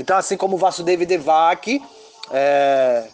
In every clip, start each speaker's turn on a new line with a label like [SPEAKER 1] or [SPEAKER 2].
[SPEAKER 1] Então, assim como Vasudeva e Devaki é,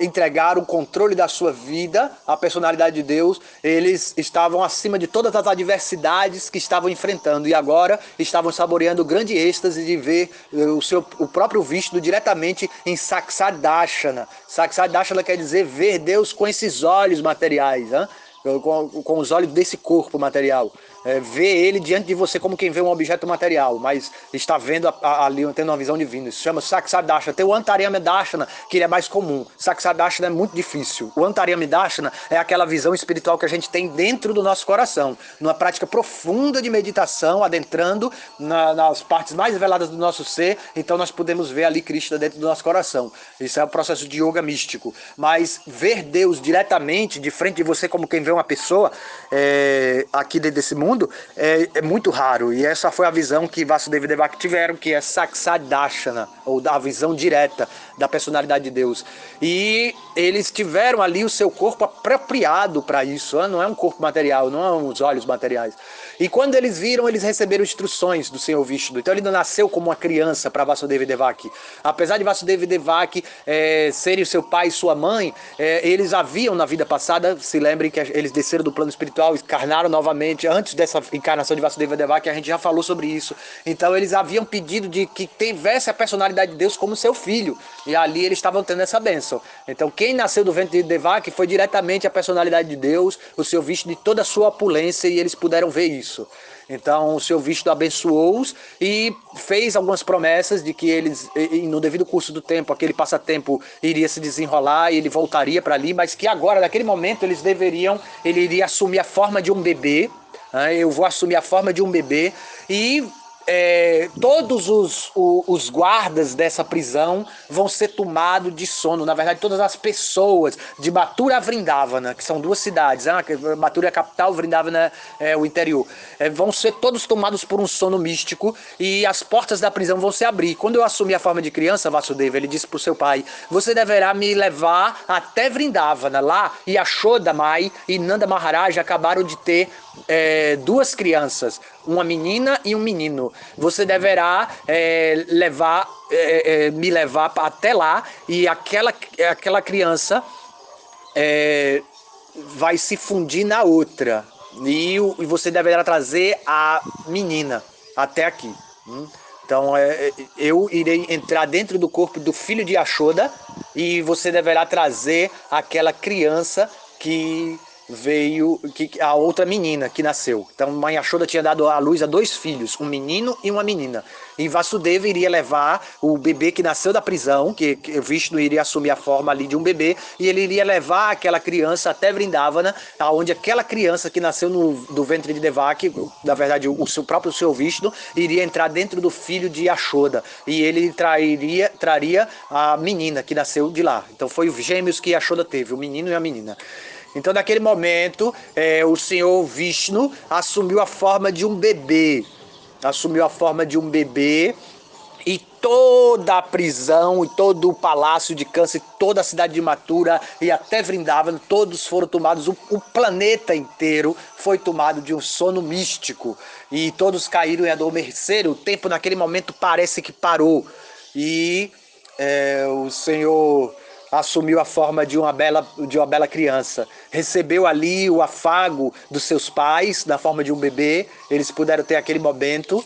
[SPEAKER 1] entregaram o controle da sua vida à personalidade de Deus, eles estavam acima de todas as adversidades que estavam enfrentando e agora estavam saboreando o grande êxtase de ver eh, o, seu, o próprio visto diretamente em Saksadashana. Saksadashana quer dizer ver Deus com esses olhos materiais, hein? com, com os olhos desse corpo material é, vê ele diante de você como quem vê um objeto material, mas está vendo ali, tendo uma visão divina. Isso chama Saksadashana. Tem o Antaryamidashana, que ele é mais comum. Saksadashana é muito difícil. O Antaryamidashana é aquela visão espiritual que a gente tem dentro do nosso coração, numa prática profunda de meditação, adentrando na, nas partes mais veladas do nosso ser, então nós podemos ver ali Krishna dentro do nosso coração. Isso é o processo de yoga místico. Mas ver Deus diretamente, de frente de você, como quem vê uma pessoa, é, aqui dentro desse mundo, mundo é, é, muito raro. E essa foi a visão que Vasudeva e Devaki tiveram, que é Saksadashana, ou da visão direta da personalidade de Deus. E eles tiveram ali o seu corpo apropriado para isso. Né? Não é um corpo material, não é os olhos materiais. E quando eles viram, eles receberam instruções do Senhor Vishnu. Então ele nasceu como uma criança para Vasudeva e Devaki. Apesar de Vasudeva e Devaki é, serem seu pai e sua mãe, é, eles haviam na vida passada, se lembrem que eles desceram do plano espiritual, encarnaram novamente antes dessa encarnação de Vasudeva Devaki, a gente já falou sobre isso. Então eles haviam pedido de que tivesse a personalidade de Deus como seu filho. E ali eles estavam tendo essa bênção. Então quem nasceu do ventre de Devaki foi diretamente a personalidade de Deus, o seu visto de toda a sua opulência e eles puderam ver isso. Então o seu visto abençoou-os e fez algumas promessas de que eles, no devido curso do tempo, aquele passatempo iria se desenrolar e ele voltaria para ali, mas que agora, naquele momento, eles deveriam, ele iria assumir a forma de um bebê? Eu vou assumir a forma de um bebê e é, todos os, os, guardas dessa prisão vão ser tomados de sono. Na verdade, todas as pessoas de Mathura a Vrindavana, que são duas cidades, né? Mathura é a capital, Vrindavana é o interior, é, vão ser todos tomados por um sono místico e as portas da prisão vão se abrir. Quando eu assumi a forma de criança, Vasudeva, ele disse para o seu pai, você deverá me levar até Vrindavana. Lá, Yashoda Mai e Nanda Maharaj acabaram de ter é, duas crianças, uma menina e um menino. Você deverá é, levar, é, é me levar até lá e aquela, aquela criança é, vai se fundir na outra. E, e, você deverá trazer a menina até aqui. Hum? Então é, eu irei entrar dentro do corpo do filho de Ashoda e você deverá trazer aquela criança que veio que, a outra menina que nasceu. Então, mãe Yashoda tinha dado à luz a dois filhos, um menino e uma menina. E Vasudeva iria levar o bebê que nasceu da prisão, que, que Vishnu iria assumir a forma ali de um bebê, e ele iria levar aquela criança até Vrindavana, aonde aquela criança que nasceu no, do ventre de Devaki, na verdade o seu próprio seu Vishnu, iria entrar dentro do filho de Yashoda, e ele trairia, traria a menina que nasceu de lá. Então foi os gêmeos que Yashoda teve, o menino e a menina. Então, naquele momento, é, o senhor Vishnu assumiu a forma de um bebê. Assumiu a forma de um bebê e toda a prisão e todo o palácio de câncer, toda a cidade de Matura e até Vrindavan, todos foram tomados, o, o, planeta inteiro foi tomado de um sono místico e todos caíram em adormecer. O tempo naquele momento parece que parou e é, o Senhor assumiu a forma de uma bela, de uma bela criança. Recebeu ali o afago dos seus pais na forma de um bebê. Eles puderam ter aquele momento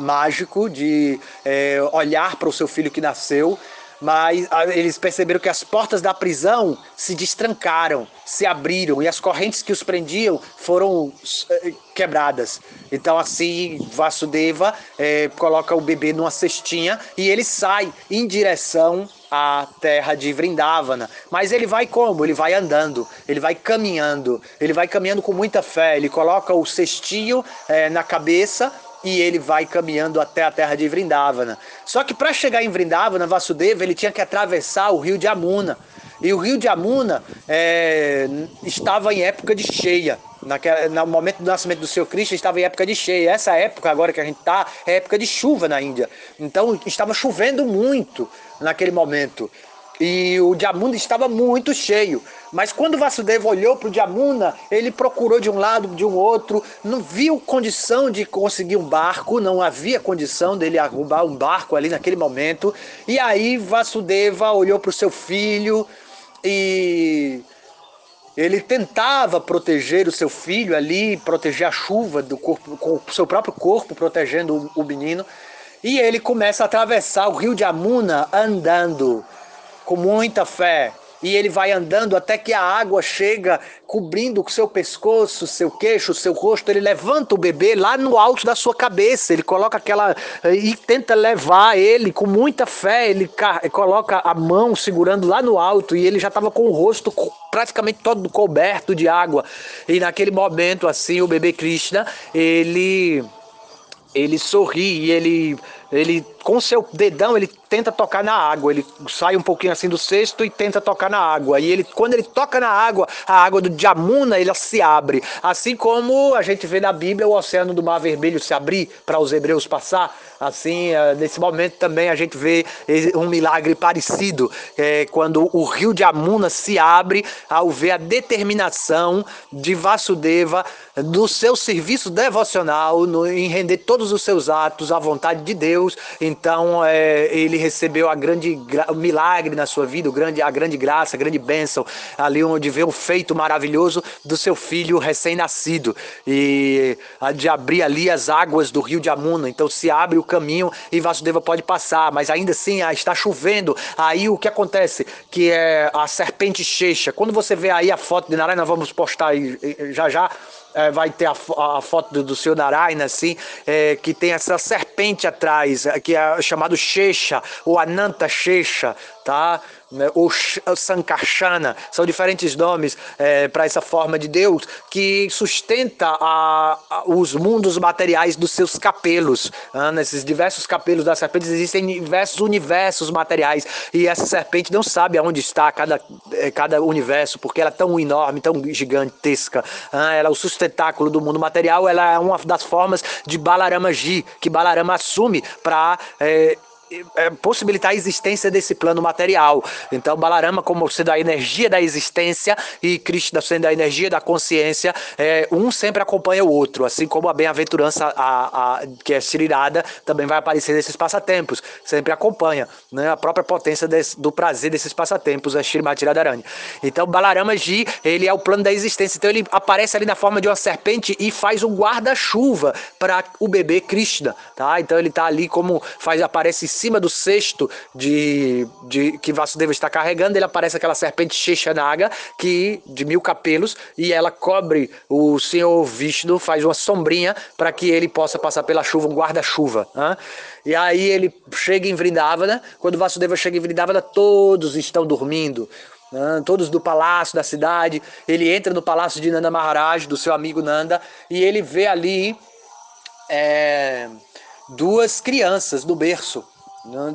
[SPEAKER 1] mágico de é, olhar para o seu filho que nasceu. Mas eles perceberam que as portas da prisão se destrancaram, se abriram e as correntes que os prendiam foram é, quebradas. Então assim Vasudeva é, coloca o bebê numa cestinha e ele sai em direção a terra de Vrindavana. Mas ele vai como? Ele vai andando, ele vai caminhando, ele vai caminhando com muita fé. Ele coloca o cestinho é, na cabeça e ele vai caminhando até a terra de Vrindavana. Só que para chegar em Vrindavana, Vasudeva, ele tinha que atravessar o rio de Amuna. E o rio de Amuna é, estava em época de cheia. Naquela, no momento do nascimento do seu Cristo estava em época de cheia. Essa época agora que a gente está é época de chuva na Índia. Então estava chovendo muito naquele momento. e o Jamuna estava muito cheio. Mas quando Vasudeva olhou para o Jamuna, ele procurou de um lado, de um outro, não viu condição de conseguir um barco, não havia condição dele arrumar um barco ali naquele momento. E aí Vasudeva olhou para o seu filho e ele tentava proteger o seu filho ali, proteger a chuva do corpo, com o seu próprio corpo, protegendo o menino. E ele começa a atravessar o rio de Amuna andando com muita fé. E ele vai andando até que a água chega cobrindo o seu pescoço, seu queixo, seu rosto. Ele levanta o bebê lá no alto da sua cabeça. Ele coloca aquela. e tenta levar ele com muita fé. Ele coloca a mão segurando lá no alto e ele já estava com o rosto praticamente todo coberto de água. E naquele momento, assim, o bebê Krishna, ele. Ele sorri e ele ele com seu dedão ele tenta tocar na água, ele sai um pouquinho assim do cesto e tenta tocar na água. E ele quando ele toca na água, a água do Jamuna, ela se abre, assim como a gente vê na Bíblia o oceano do Mar Vermelho se abrir para os hebreus passar. Assim, eh, nesse momento também a gente vê um milagre parecido, é, quando o rio de Amuna se abre ao ver a determinação de Vasudeva do seu serviço devocional no, em render todos os seus atos à vontade de Deus. Então é, ele recebeu a grande o milagre na sua vida, o grande, a grande graça, a grande bênção, ali onde vê um feito maravilhoso do seu filho recém-nascido e de abrir ali as águas do rio de Amuna. Então se abre o caminho e Vasudeva pode passar, mas ainda assim ah, está chovendo. Aí o que acontece? Que é a serpente checha. Quando você vê aí a foto de Narayana, vamos postar aí já já é, vai ter a, a foto do, do senhor Narayana, assim, é, que tem essa serpente atrás, que é chamado Shesha, ou Ananta Shesha, tá? Né, ou Sankarsana, são diferentes nomes é, para essa forma de Deus que sustenta a, a, os mundos materiais dos seus capelos. Ah, nesses diversos capelos das serpentes existem diversos universos materiais e essa serpente não sabe aonde está cada, é, cada universo porque ela é tão enorme, tão gigantesca. Ah, ela é o sustentáculo do mundo material, ela é uma das formas de Balarama Ji, que Balarama assume para é, possibilitar a existência desse plano material. Então, Balarama, como sendo a energia da existência e Krishna sendo a energia da consciência, é, um sempre acompanha o outro, assim como a bem-aventurança, a, a, que é Srirada, também vai aparecer nesses passatempos, sempre acompanha né, a própria potência desse, do prazer desses passatempos, a Srimati Radharani. Então, Balarama Ji, ele é o plano da existência, então ele aparece ali na forma de uma serpente e faz um guarda-chuva para o bebê Krishna, tá? Então ele está ali como faz aparece cima do cesto de, de que Vasudeva está carregando, ele aparece aquela serpente Sheshanaga, que de mil capelos, e ela cobre o senhor Vishnu, faz uma sombrinha para que ele possa passar pela chuva, um guarda-chuva. E aí ele chega em Vrindavana, quando Vasudeva chega em Vrindavana, todos estão dormindo, todos do palácio da cidade. Ele entra no palácio de Nanda Maharaj, do seu amigo Nanda, e ele vê ali é, duas crianças no berço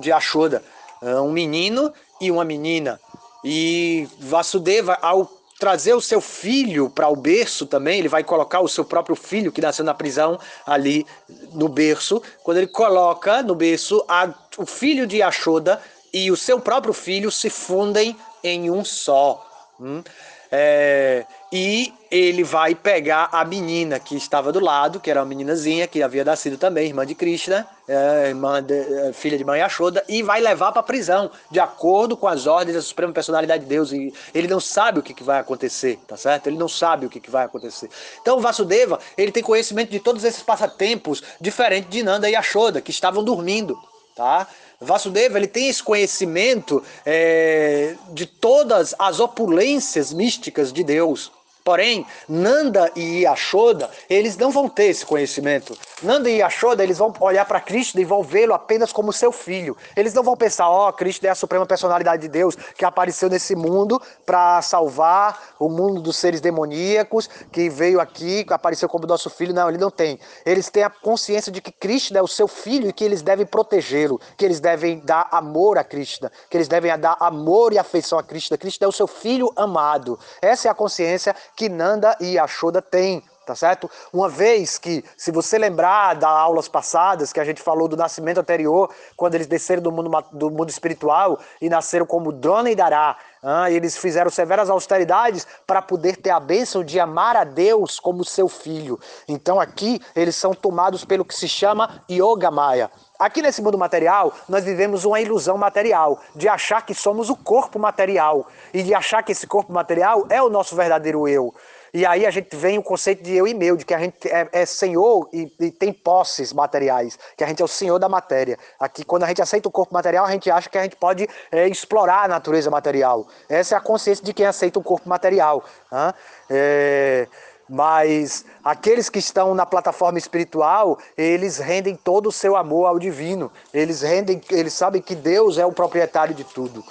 [SPEAKER 1] de Ashoda, um menino e uma menina. E Vasudeva, ao trazer o seu filho para o berço também, ele vai colocar o seu próprio filho que nasceu na prisão ali no berço. Quando ele coloca no berço, a, o filho de Ashoda e o seu próprio filho se fundem em um só. Hum? É, e ele vai pegar a menina que estava do lado, que era uma meninazinha, que havia nascido também, irmã de Krishna, é, irmã de, é, filha de mãe Yashoda, e vai levar para prisão, de acordo com as ordens da Suprema Personalidade de Deus. E ele não sabe o que, que vai acontecer, tá certo? Ele não sabe o que, que vai acontecer. Então Vasudeva, ele tem conhecimento de todos esses passatempos, diferente de Nanda e Yashoda, que estavam dormindo, tá? Vasudeva ele tem esse conhecimento é, de todas as opulências místicas de Deus. Porém, Nanda e Yashoda, eles não vão ter esse conhecimento. Nanda e Yashoda, eles vão olhar para Krishna e vão vê-lo apenas como seu filho. Eles não vão pensar, ó, oh, Krishna é a suprema personalidade de Deus que apareceu nesse mundo para salvar o mundo dos seres demoníacos, que veio aqui, apareceu como nosso filho. Não, ele não tem. Eles têm a consciência de que Krishna é o seu filho e que eles devem protegê-lo, que eles devem dar amor a Krishna, que eles devem dar amor e afeição a Krishna. Krishna é o seu filho amado. Essa é a consciência que Nanda e Yashoda têm tá certo? Uma vez que, se você lembrar das aulas passadas, que a gente falou do nascimento anterior, quando eles desceram do mundo, do mundo espiritual e nasceram como Drona e Dará, ah, eles fizeram severas austeridades para poder ter a bênção de amar a Deus como seu filho. Então aqui eles são tomados pelo que se chama Yoga Maya. Aqui nesse mundo material, nós vivemos uma ilusão material, de achar que somos o corpo material e de achar que esse corpo material é o nosso verdadeiro eu. E aí a gente vem o conceito de eu e meu, de que a gente é, é senhor e, e, tem posses materiais, que a gente é o senhor da matéria. Aqui, quando a gente aceita o corpo material, a gente acha que a gente pode é, explorar a natureza material. Essa é a consciência de quem aceita o corpo material. Né? É, mas aqueles que estão na plataforma espiritual, eles rendem todo o seu amor ao divino. Eles rendem, eles sabem que Deus é o proprietário de tudo.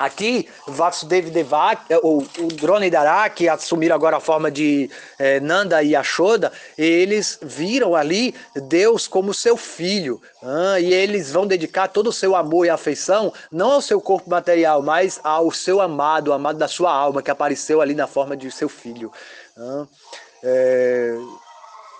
[SPEAKER 1] Aqui, Vasudev Devak, é, ou o Drone Dara, que assumiram agora a forma de é, Nanda e Ashoda, eles viram ali Deus como seu filho. Ah, e eles vão dedicar todo o seu amor e afeição, não ao seu corpo material, mas ao seu amado, o amado da sua alma, que apareceu ali na forma de seu filho. Ah, é,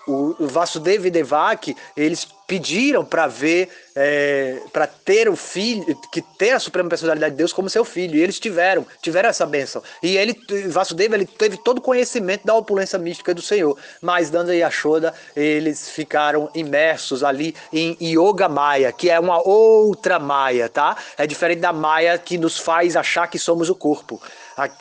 [SPEAKER 1] o Vasudev e Devak, eles pediram para ver, é, para ter o filho, que ter a suprema personalidade de Deus como seu filho. E eles tiveram, tiveram essa bênção. E ele, Vasudeva, ele teve todo o conhecimento da opulência mística do Senhor. Mas Danda e Yashoda, eles ficaram imersos ali em Yoga Maya, que é uma outra Maya, tá? É diferente da Maya que nos faz achar que somos o corpo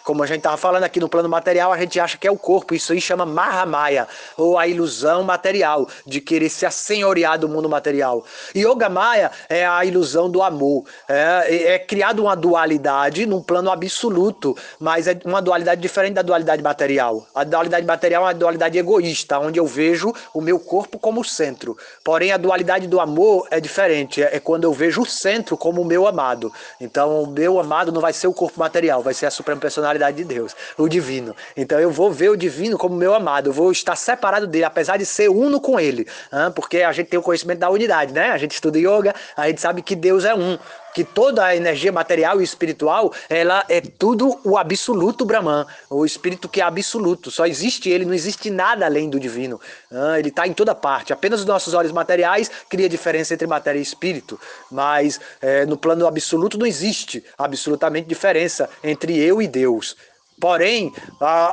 [SPEAKER 1] como a gente estava falando aqui no plano material, a gente acha que é o corpo. Isso aí chama Mahamaya, ou a ilusão material, de querer se assenhorear do mundo material. Yoga Maya é a ilusão do amor. É, é criado uma dualidade num plano absoluto, mas é uma dualidade diferente da dualidade material. A dualidade material é uma dualidade egoísta, onde eu vejo o meu corpo como centro. Porém, a dualidade do amor é diferente. É, é quando eu vejo o centro como o meu amado. Então, o meu amado não vai ser o corpo material, vai ser a suprema personalidade de Deus, o divino. Então eu vou ver o divino como meu amado, eu vou estar separado dele, apesar de ser uno com ele, porque a gente tem o conhecimento da unidade, né? A gente estuda yoga, a gente sabe que Deus é um que toda a energia material e espiritual, ela é tudo o absoluto Brahman, o espírito que é absoluto. Só existe ele, não existe nada além do divino. Ah, ele está em toda parte. Apenas os nossos olhos materiais cria diferença entre matéria e espírito, mas é, no plano absoluto não existe absolutamente diferença entre eu e Deus. Porém,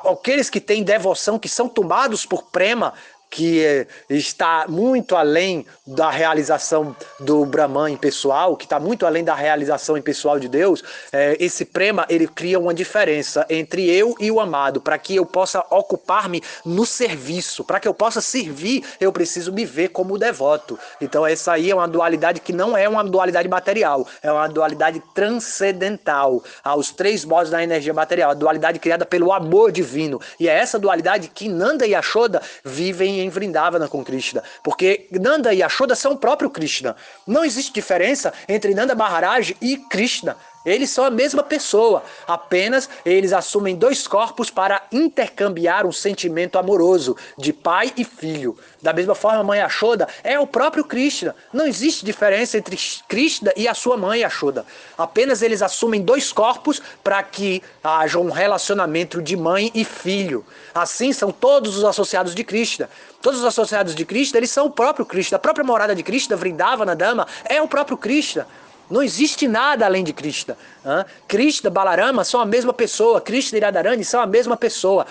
[SPEAKER 1] aqueles que têm devoção, que são tomados por prema, que está muito além da realização do Brahman pessoal, que está muito além da realização pessoal de Deus, é, esse prema ele cria uma diferença entre eu e o amado, para que eu possa ocupar-me no serviço, para que eu possa servir, eu preciso me ver como devoto. Então essa aí é uma dualidade que não é uma dualidade material, é uma dualidade transcendental aos três modos da energia material, a dualidade criada pelo amor divino. E é essa dualidade que Nanda e Ashoda vivem em Vrindavana com Krishna, porque Nanda e Yashoda são o próprio Krishna. Não existe diferença entre Nanda Maharaj e Krishna. Eles são a mesma pessoa, apenas eles assumem dois corpos para intercambiar um sentimento amoroso de pai e filho. Da mesma forma, a mãe Ashoda é o próprio Krishna. Não existe diferença entre Krishna e a sua mãe Ashoda. Apenas eles assumem dois corpos para que haja um relacionamento de mãe e filho. Assim são todos os associados de Krishna. Todos os associados de Krishna, eles são o próprio Krishna. A própria morada de Krishna, Vrindavana Dama, é o próprio Krishna. Não existe nada além de Krishna. Hein? Krishna, Balarama são a mesma pessoa. Krishna e Radharani são a mesma pessoa.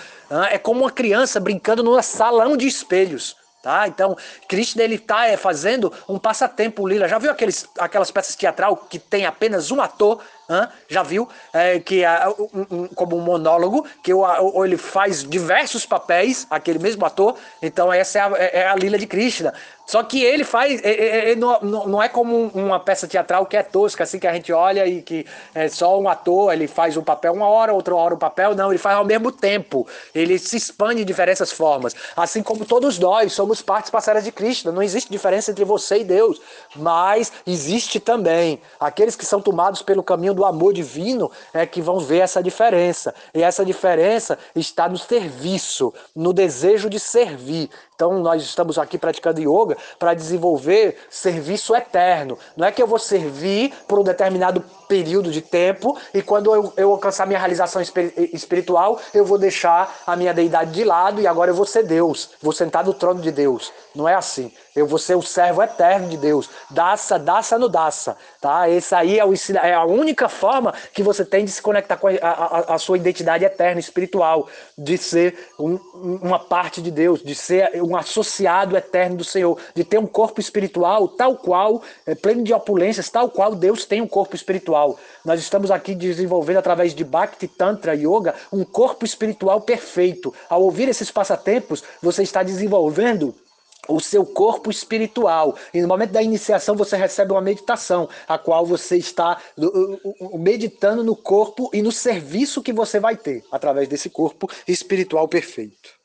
[SPEAKER 1] É como uma criança brincando num salão de espelhos. Tá? Então, Krishna está é, fazendo um passatempo lila. Já viu aqueles, aquelas peças teatral que tem apenas um ator Hã? Já viu? É, que é, um, um, como um monólogo, que o, o, ele faz diversos papéis, aquele mesmo ator. Então essa é a, é, é a Lila de Krishna. Só que ele faz, ele não, não é como uma peça teatral que é tosca, assim que a gente olha e que é só um ator, ele faz um papel uma hora, outra hora um papel, não, ele faz ao mesmo tempo. Ele se expande de diversas formas. Assim como todos nós somos partes parceiras de Krishna, não existe diferença entre você e Deus, mas existe também aqueles que são tomados pelo caminho do amor divino é que vão ver essa diferença. E essa diferença está no serviço, no desejo de servir. Então nós estamos aqui praticando yoga para desenvolver serviço eterno. Não é que eu vou servir por um determinado período de tempo e quando eu, eu alcançar minha realização espiritual, eu vou deixar a minha deidade de lado e agora eu vou ser Deus, vou sentar no trono de Deus. Não é assim. Eu vou ser o servo eterno de Deus. Daça, daça no daça. Tá? Essa aí é, o, é, a única forma que você tem de se conectar com a, a, a sua identidade eterna, espiritual, de ser um, uma parte de Deus, de ser um associado eterno do Senhor, de ter um corpo espiritual tal qual, é, pleno de opulências, tal qual Deus tem um corpo espiritual. Nós estamos aqui desenvolvendo através de Bhakti Tantra Yoga um corpo espiritual perfeito. Ao ouvir esses passatempos, você está desenvolvendo o seu corpo espiritual. E no momento da iniciação você recebe uma meditação, a qual você está meditando no corpo e no serviço que você vai ter através desse corpo espiritual perfeito.